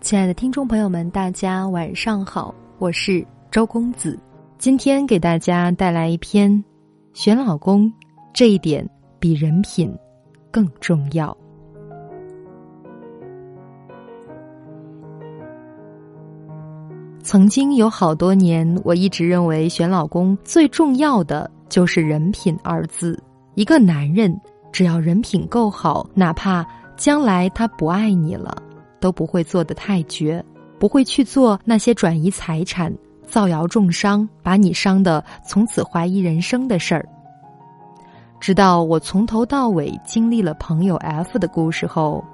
亲爱的听众朋友们，大家晚上好，我是周公子。今天给大家带来一篇：选老公这一点比人品更重要。曾经有好多年，我一直认为选老公最重要的就是人品二字。一个男人只要人品够好，哪怕将来他不爱你了。都不会做得太绝，不会去做那些转移财产、造谣重伤、把你伤的从此怀疑人生的事儿。直到我从头到尾经历了朋友 F 的故事后，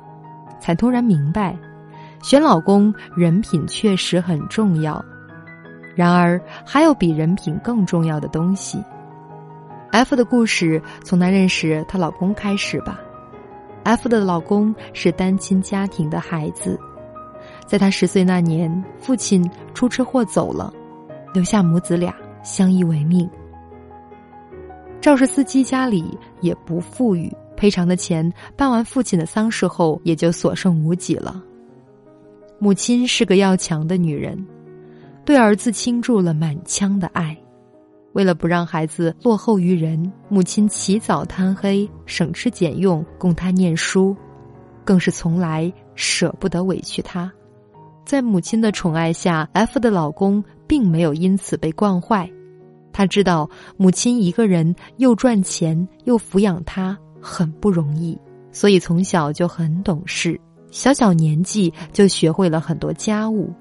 才突然明白，选老公人品确实很重要。然而，还有比人品更重要的东西。F 的故事从她认识她老公开始吧。F 的老公是单亲家庭的孩子，在他十岁那年，父亲出车祸走了，留下母子俩相依为命。肇事司机家里也不富裕，赔偿的钱办完父亲的丧事后也就所剩无几了。母亲是个要强的女人，对儿子倾注了满腔的爱。为了不让孩子落后于人，母亲起早贪黑，省吃俭用供他念书，更是从来舍不得委屈他。在母亲的宠爱下，F 的老公并没有因此被惯坏。他知道母亲一个人又赚钱又抚养他很不容易，所以从小就很懂事，小小年纪就学会了很多家务，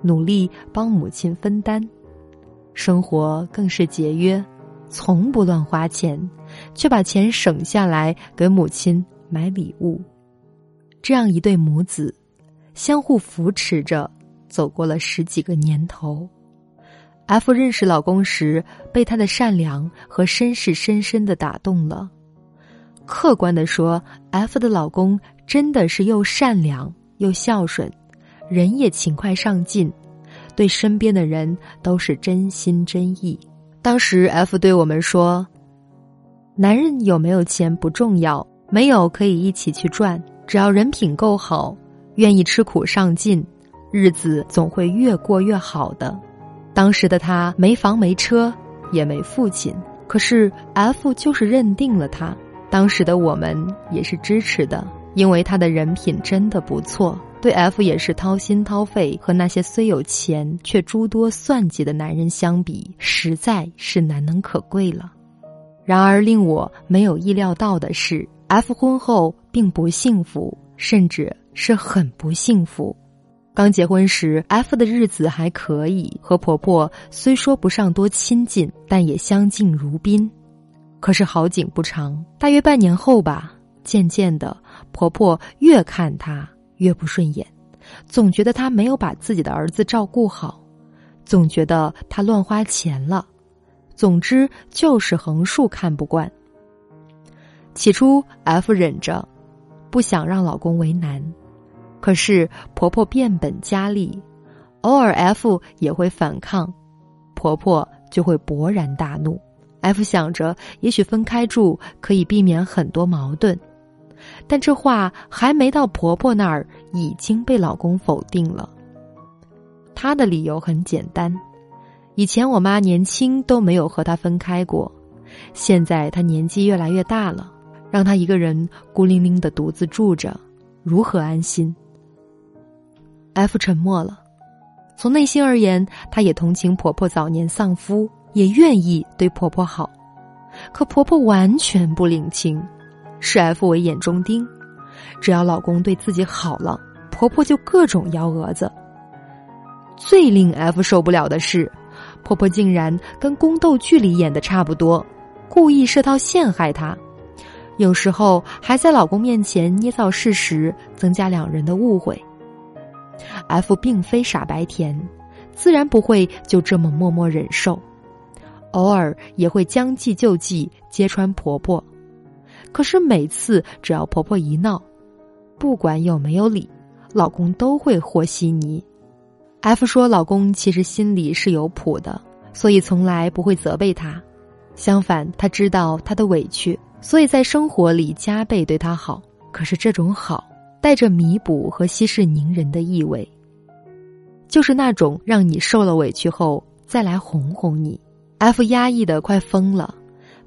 努力帮母亲分担。生活更是节约，从不乱花钱，却把钱省下来给母亲买礼物。这样一对母子，相互扶持着走过了十几个年头。F 认识老公时，被他的善良和绅士深深的打动了。客观的说，F 的老公真的是又善良又孝顺，人也勤快上进。对身边的人都是真心真意。当时 F 对我们说：“男人有没有钱不重要，没有可以一起去赚，只要人品够好，愿意吃苦上进，日子总会越过越好的。”当时的他没房没车，也没父亲，可是 F 就是认定了他。当时的我们也是支持的，因为他的人品真的不错。对 F 也是掏心掏肺，和那些虽有钱却诸多算计的男人相比，实在是难能可贵了。然而令我没有意料到的是，F 婚后并不幸福，甚至是很不幸福。刚结婚时，F 的日子还可以，和婆婆虽说不上多亲近，但也相敬如宾。可是好景不长，大约半年后吧，渐渐的，婆婆越看她。越不顺眼，总觉得他没有把自己的儿子照顾好，总觉得他乱花钱了，总之就是横竖看不惯。起初，F 忍着，不想让老公为难，可是婆婆变本加厉，偶尔 F 也会反抗，婆婆就会勃然大怒。F 想着，也许分开住可以避免很多矛盾。但这话还没到婆婆那儿，已经被老公否定了。她的理由很简单：以前我妈年轻都没有和她分开过，现在她年纪越来越大了，让她一个人孤零零的独自住着，如何安心？F 沉默了。从内心而言，她也同情婆婆早年丧夫，也愿意对婆婆好，可婆婆完全不领情。视 F 为眼中钉，只要老公对自己好了，婆婆就各种幺蛾子。最令 F 受不了的是，婆婆竟然跟宫斗剧里演的差不多，故意设套陷害她，有时候还在老公面前捏造事实，增加两人的误会。F 并非傻白甜，自然不会就这么默默忍受，偶尔也会将计就计，揭穿婆婆。可是每次只要婆婆一闹，不管有没有理，老公都会和稀泥。F 说，老公其实心里是有谱的，所以从来不会责备她。相反，他知道她的委屈，所以在生活里加倍对她好。可是这种好带着弥补和息事宁人的意味，就是那种让你受了委屈后再来哄哄你。F 压抑的快疯了，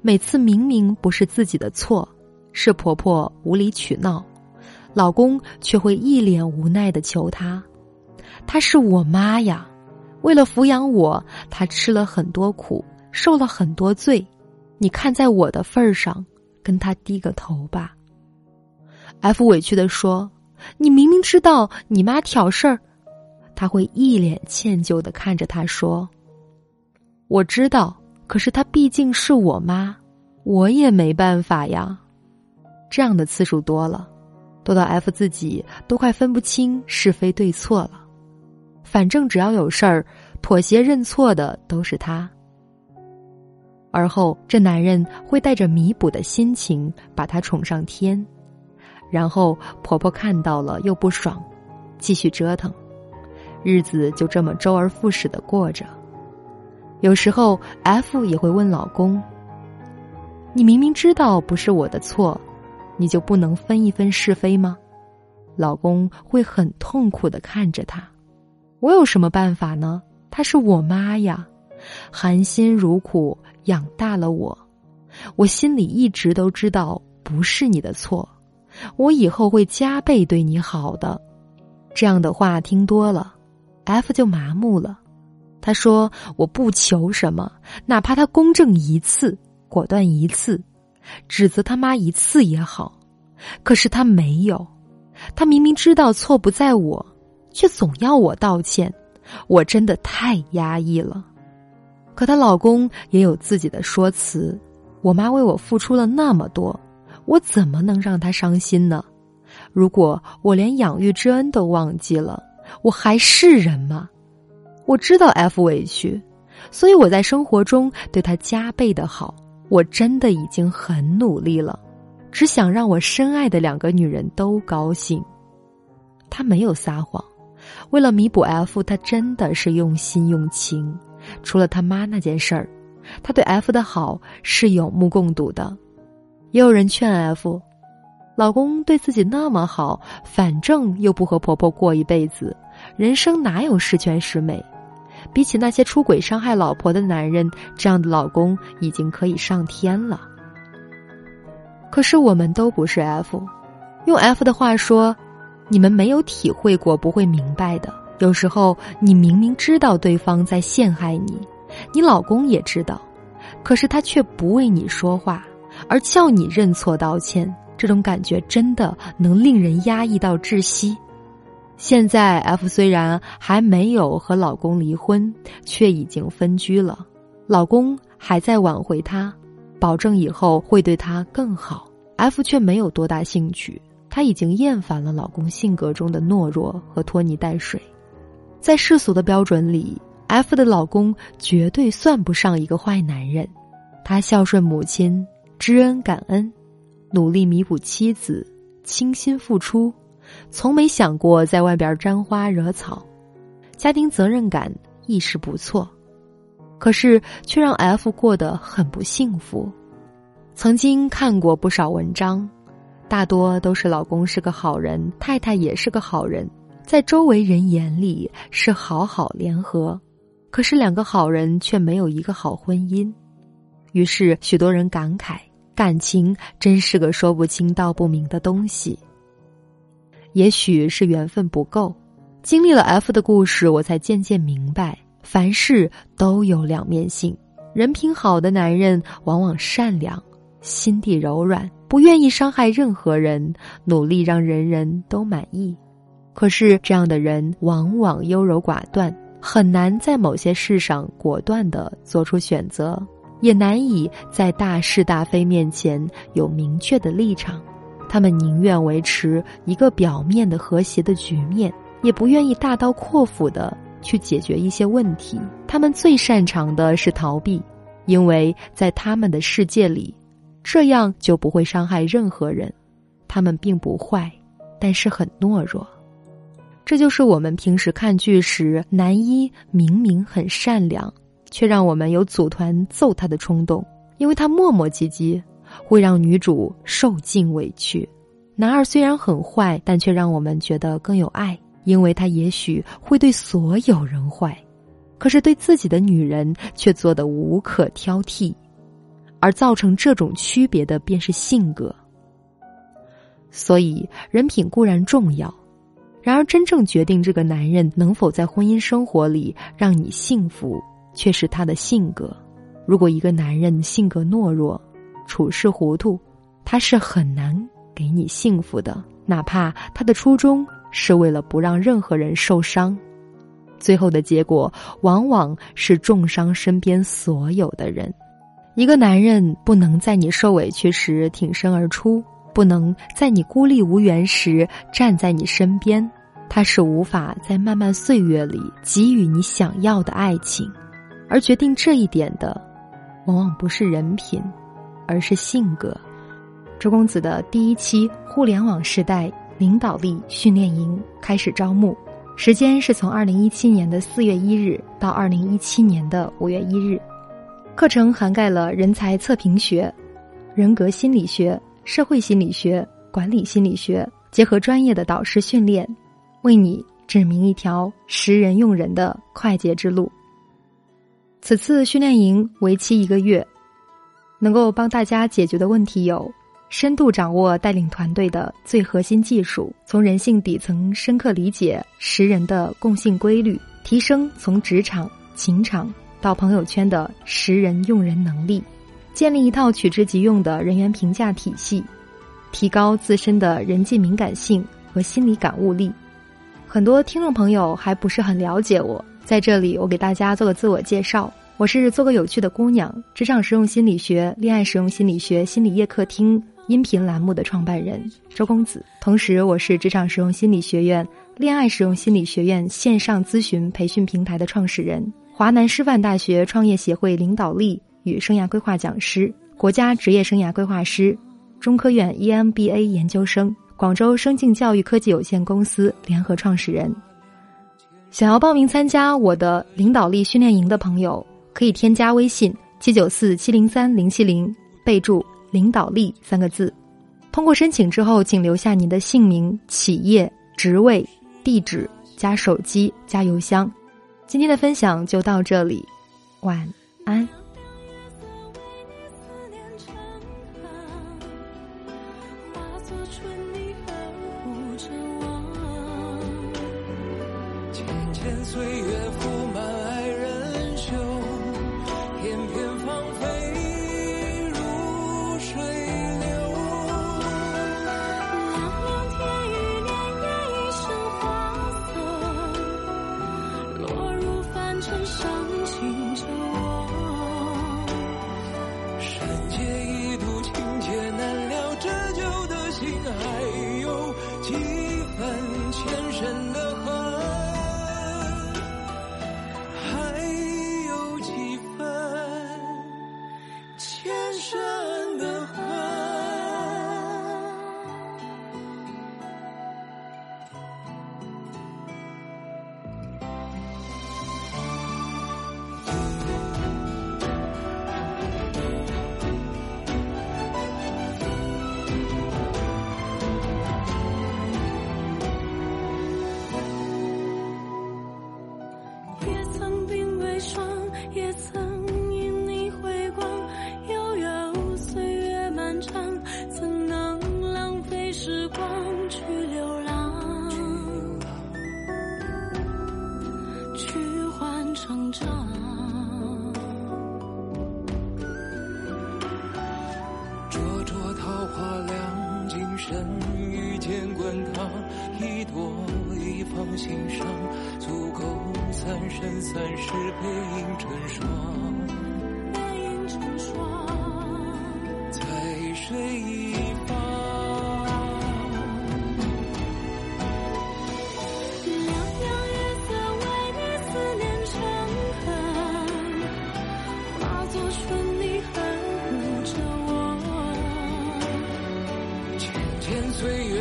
每次明明不是自己的错，是婆婆无理取闹，老公却会一脸无奈的求她：“她是我妈呀，为了抚养我，她吃了很多苦，受了很多罪，你看在我的份儿上，跟她低个头吧。”F 委屈的说：“你明明知道你妈挑事儿。”他会一脸歉疚的看着他说：“我知道，可是她毕竟是我妈，我也没办法呀。”这样的次数多了，多到 F 自己都快分不清是非对错了。反正只要有事儿，妥协认错的都是他。而后，这男人会带着弥补的心情把她宠上天，然后婆婆看到了又不爽，继续折腾。日子就这么周而复始的过着。有时候，F 也会问老公：“你明明知道不是我的错，你就不能分一分是非吗？”老公会很痛苦的看着他：“我有什么办法呢？她是我妈呀，含辛茹苦养大了我，我心里一直都知道不是你的错，我以后会加倍对你好的。”这样的话听多了。F 就麻木了，他说：“我不求什么，哪怕他公正一次，果断一次，指责他妈一次也好。可是他没有，他明明知道错不在我，却总要我道歉，我真的太压抑了。可她老公也有自己的说辞，我妈为我付出了那么多，我怎么能让她伤心呢？如果我连养育之恩都忘记了。”我还是人吗？我知道 F 委屈，所以我在生活中对他加倍的好。我真的已经很努力了，只想让我深爱的两个女人都高兴。他没有撒谎，为了弥补 F，他真的是用心用情。除了他妈那件事儿，他对 F 的好是有目共睹的。也有人劝 F。老公对自己那么好，反正又不和婆婆过一辈子，人生哪有十全十美？比起那些出轨伤害老婆的男人，这样的老公已经可以上天了。可是我们都不是 F，用 F 的话说，你们没有体会过，不会明白的。有时候你明明知道对方在陷害你，你老公也知道，可是他却不为你说话，而叫你认错道歉。这种感觉真的能令人压抑到窒息。现在 F 虽然还没有和老公离婚，却已经分居了。老公还在挽回她，保证以后会对她更好。F 却没有多大兴趣，她已经厌烦了老公性格中的懦弱和拖泥带水。在世俗的标准里，F 的老公绝对算不上一个坏男人。他孝顺母亲，知恩感恩。努力弥补妻子，倾心付出，从没想过在外边沾花惹草，家庭责任感亦是不错，可是却让 F 过得很不幸福。曾经看过不少文章，大多都是老公是个好人，太太也是个好人，在周围人眼里是好好联合，可是两个好人却没有一个好婚姻，于是许多人感慨。感情真是个说不清道不明的东西。也许是缘分不够，经历了 F 的故事，我才渐渐明白，凡事都有两面性。人品好的男人往往善良，心地柔软，不愿意伤害任何人，努力让人人都满意。可是这样的人往往优柔寡断，很难在某些事上果断的做出选择。也难以在大是大非面前有明确的立场，他们宁愿维持一个表面的和谐的局面，也不愿意大刀阔斧的去解决一些问题。他们最擅长的是逃避，因为在他们的世界里，这样就不会伤害任何人。他们并不坏，但是很懦弱。这就是我们平时看剧时，男一明明很善良。却让我们有组团揍他的冲动，因为他磨磨唧唧，会让女主受尽委屈。男二虽然很坏，但却让我们觉得更有爱，因为他也许会对所有人坏，可是对自己的女人却做得无可挑剔，而造成这种区别的便是性格。所以，人品固然重要，然而真正决定这个男人能否在婚姻生活里让你幸福，却是他的性格。如果一个男人性格懦弱，处事糊涂，他是很难给你幸福的。哪怕他的初衷是为了不让任何人受伤，最后的结果往往是重伤身边所有的人。一个男人不能在你受委屈时挺身而出，不能在你孤立无援时站在你身边，他是无法在漫漫岁月里给予你想要的爱情。而决定这一点的，往往不是人品。而是性格。周公子的第一期互联网时代领导力训练营开始招募，时间是从二零一七年的四月一日到二零一七年的五月一日。课程涵盖了人才测评学、人格心理学、社会心理学、管理心理学，结合专业的导师训练，为你指明一条识人用人的快捷之路。此次训练营为期一个月。能够帮大家解决的问题有：深度掌握带领团队的最核心技术，从人性底层深刻理解识人的共性规律，提升从职场、情场到朋友圈的识人用人能力，建立一套取之即用的人员评价体系，提高自身的人际敏感性和心理感悟力。很多听众朋友还不是很了解我，在这里我给大家做个自我介绍。我是做个有趣的姑娘，职场实用心理学、恋爱实用心理学心理夜客厅音频栏目的创办人周公子，同时我是职场实用心理学院、恋爱实用心理学院线上咨询培训平台的创始人，华南师范大学创业协会领导力与生涯规划讲师，国家职业生涯规划师，中科院 EMBA 研究生，广州生境教育科技有限公司联合创始人。想要报名参加我的领导力训练营的朋友。可以添加微信七九四七零三零七零，备注“领导力”三个字。通过申请之后，请留下您的姓名、企业、职位、地址加手机加邮箱。今天的分享就到这里，晚安。欣赏足够三生三世背影成双，背影成双，在水一方。凉凉月色为你思念成河，化作春泥呵护着我。浅浅岁月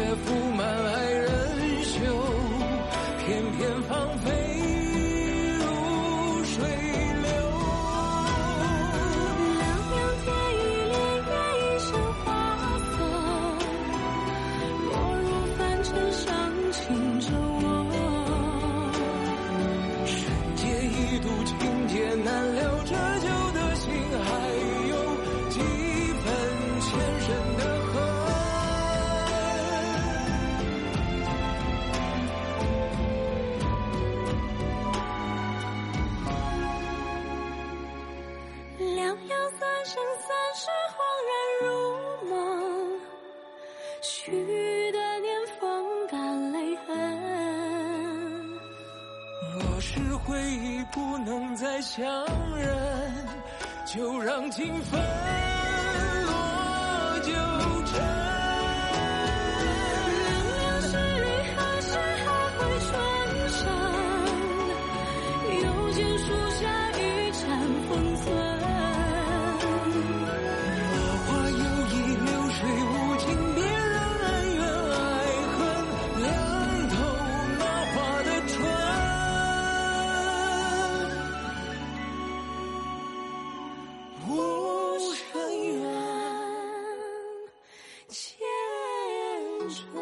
就让情分落九尘。change